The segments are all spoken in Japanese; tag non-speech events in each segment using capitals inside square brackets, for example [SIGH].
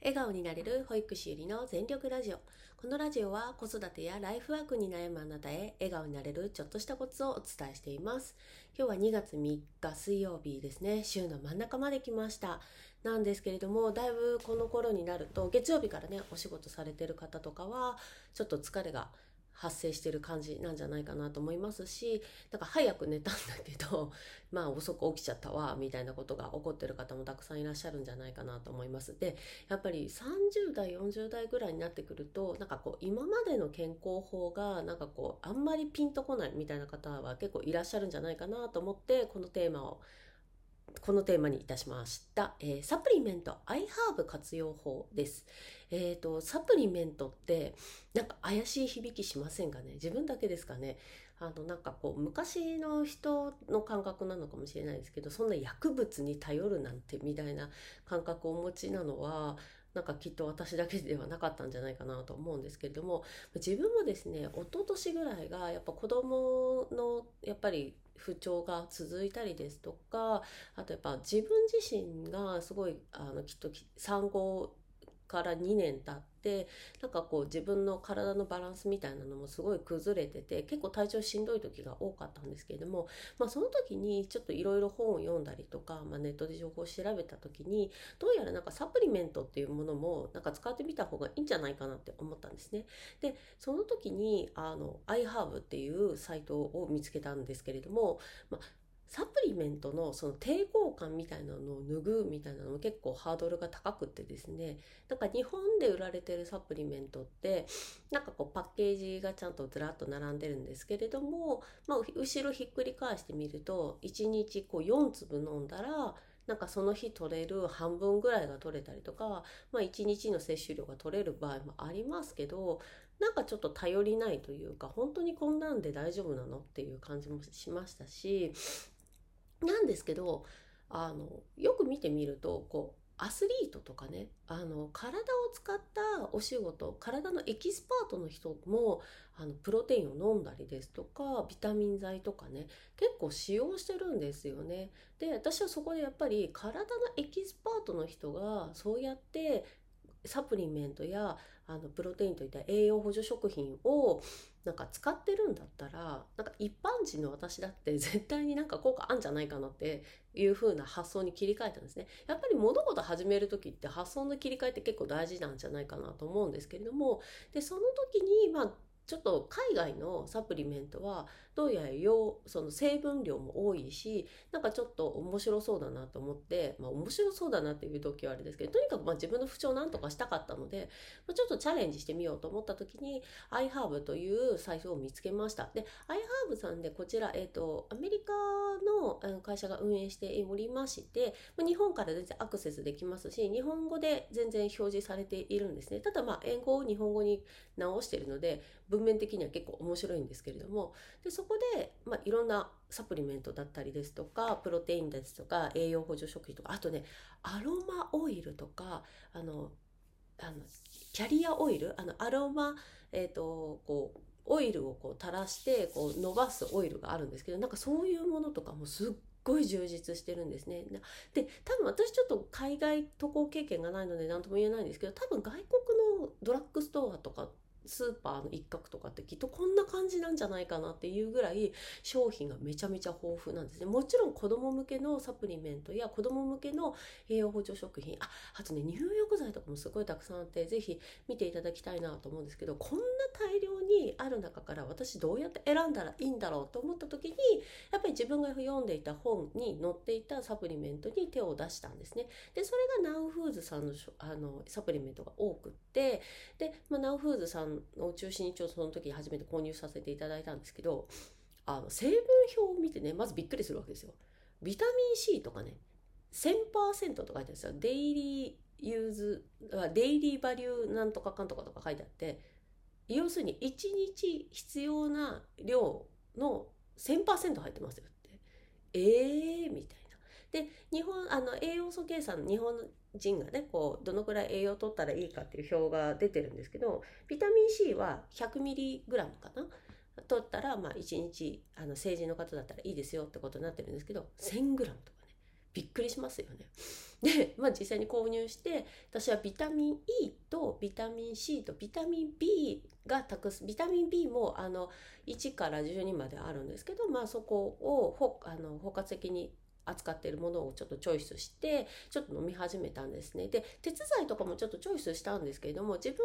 笑顔になれる保育士ゆりの全力ラジオ。このラジオは子育てやライフワークに悩むあなたへ笑顔になれるちょっとしたコツをお伝えしています。今日は2月3日水曜日ですね。週の真ん中まで来ました。なんですけれども、だいぶこの頃になると、月曜日からね、お仕事されてる方とかは、ちょっと疲れが発生してる感じなんじゃないかなと思いますし、なんか早く寝たんだけど、[LAUGHS] まあ遅く起きちゃったわ、みたいなことが起こってる方もたくさんいらっしゃるんじゃないかなと思います。で、やっぱり30代、40代ぐらいになってくると、なんかこう今までの健康法がなんかこうあんまりピンとこないみたいな方は結構いらっしゃるんじゃないかなと思って、このテーマをこのテーマにいたしました。えー、サプリメント、アイハーブ活用法です。えっ、ー、と、サプリメントって、なんか怪しい響きしませんかね？自分だけですかね？あの、なんかこう、昔の人の感覚なのかもしれないですけど、そんな薬物に頼るなんてみたいな感覚をお持ちなのは、なんかきっと私だけではなかったんじゃないかなと思うんですけれども自分もですね一昨年ぐらいがやっぱ子供のやっぱり不調が続いたりですとかあとやっぱ自分自身がすごいあのきっと産後から2年経ってなんかこう自分の体のバランスみたいなのもすごい崩れてて結構体調しんどい時が多かったんですけれども、まあ、その時にちょっといろいろ本を読んだりとか、まあ、ネットで情報を調べた時にどうやらなんかサプリメントっていうものもなんか使ってみた方がいいんじゃないかなって思ったんですね。でその時にあの iHerb っていうサイトを見つけたんですけれども、まあサプリメントのその抵抗感みたいなのを脱ぐみたいなのも結構ハードルが高くてですねなんか日本で売られてるサプリメントってなんかこうパッケージがちゃんとずらっと並んでるんですけれども、まあ、後ろひっくり返してみると1日こう4粒飲んだらなんかその日取れる半分ぐらいが取れたりとか、まあ1日の摂取量が取れる場合もありますけど、なんかちょっと頼りないというか、本当にこんなんで大丈夫なのっていう感じもしましたし、なんですけどあのよく見てみるとこうアスリートとかねあの体を使ったお仕事体のエキスパートの人もあのプロテインを飲んだりですとかビタミン剤とかね結構使用してるんですよね。で私はそこでやっぱり体のエキスパートの人がそうやってサプリメントやあのプロテインといった栄養補助食品をなんか使ってるんだったらなんか一般人の私だって [LAUGHS] 絶対になんか効果あんじゃないかなっていう風な発想に切り替えたんですね。やっぱり物事始める時って発想の切り替えって結構大事なんじゃないかなと思うんですけれどもでその時にまあちょっと海外のサプリメントはどうやらその成分量も多いしなんかちょっと面白そうだなと思ってまあ面白そうだなっていう時はあれですけどとにかくま自分の不調なんとかしたかったので、ま、ちょっとチャレンジしてみようと思った時に iHerb というサイトを見つけました。で iHerb さんでこちら、えーと、アメリカの会社が運営しておりまして日本から全然アクセスできますし日本語で全然表示されているんですね。ただまあ英語を日本語に直してるので文文面的には結構面白いんですけれどもでそこで、まあ、いろんなサプリメントだったりですとかプロテインですとか栄養補助食品とかあとねアロマオイルとかあのあのキャリアオイルあのアロマ、えっ、ー、とこうオイルをこう垂らしてこう伸ばすオイルがあるんですけどなんかそういうものとかもすっごい充実してるんですね。で多分私ちょっと海外渡航経験がないので何とも言えないんですけど多分外国のドラッグストアとかスーパーの一角とかってきっとこんな感じなんじゃないかなっていうぐらい商品がめちゃめちゃ豊富なんですね。もちろん子供向けのサプリメントや子供向けの栄養補助食品、あ、あとね、入浴剤とかもすごいたくさんあって、ぜひ見ていただきたいなと思うんですけど、こんな大量にある中から私どうやって選んだらいいんだろうと思った時に、やっぱり自分が読んでいた本に載っていたサプリメントに手を出したんですね。で、それがナウフーズさんのあのサプリメントが多くって、で、まあ、ナウフーズさんを中心に一応その時初めて購入させていただいたんですけどあの成分表を見てねまずびっくりするわけですよ。ビタミン C とかね1000%とか書いてあるんですよ。デイリーユーズデイリーバリューなんとかかんとかとか書いてあって要するに1日必要な量の1000%入ってますよって。えーみたいな。で日本あの栄養素計算日本人がねこうどのくらい栄養を取ったらいいかっていう表が出てるんですけどビタミン C は 100mg かな取ったらまあ1日あの成人の方だったらいいですよってことになってるんですけど 1000g とかねびっくりしますよね。で、まあ、実際に購入して私はビタミン E とビタミン C とビタミン B がたくビタミン B もあの1から12まであるんですけど、まあ、そこをほあの包括的に扱っているものをちょっとチョイスしてちょっと飲み始めたんですねで鉄剤とかもちょっとチョイスしたんですけれども自分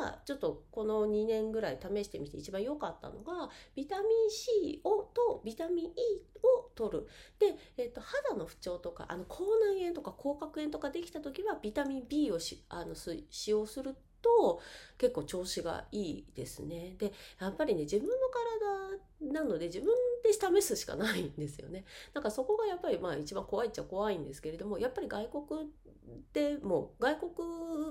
がちょっとこの2年ぐらい試してみて一番良かったのがビタミン C をとビタミン E を取るで、えっと、肌の不調とかあの口内炎とか口角炎とかできた時はビタミン B をしあの使用すると結構調子がいいですね。でやっぱりね自分の体なので自分で試すしかないんですよね。なんかそこがやっぱりまあ一番怖いっちゃ怖いんですけれどもやっぱり外国でも外国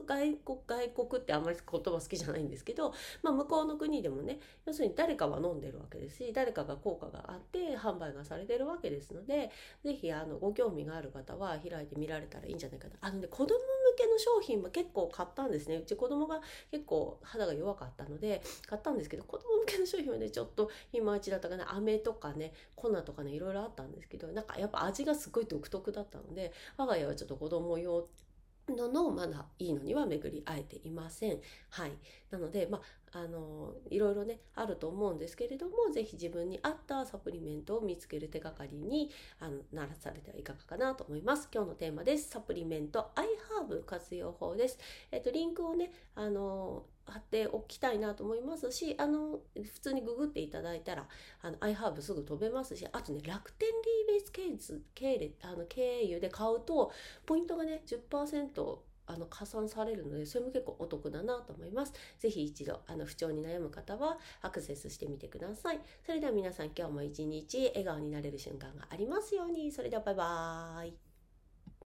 外国外国ってあんまり言葉好きじゃないんですけど、まあ、向こうの国でもね要するに誰かは飲んでるわけですし誰かが効果があって販売がされてるわけですので是非ご興味がある方は開いてみられたらいいんじゃないかな。あのね子供けの商品も結構買ったんですねうち子供が結構肌が弱かったので買ったんですけど子供向けの商品はねちょっといまいちだったかな飴とかね粉とかねいろいろあったんですけどなんかやっぱ味がすごい独特だったので我が家はちょっと子供用ののまだいいのには巡り会えていません。はい。なので、まあ、あの、いろいろね、あると思うんですけれども、ぜひ自分に合ったサプリメントを見つける手がかりに、あの、ならされてはいかがかなと思います。今日のテーマです。サプリメント、アイハーブ活用法です。えっと、リンクをね、あの、貼っておきたいなと思いますし、あの、普通にググっていただいたら、あの、アイハーブすぐ飛べますし、あとね、楽天リーベース系列、系列、あの、経由で買うと、ポイントがね、10%あの加算されるのでそれも結構お得だなと思います。ぜひ一度あの不調に悩む方はアクセスしてみてください。それでは皆さん今日も一日笑顔になれる瞬間がありますように。それではバイバーイ。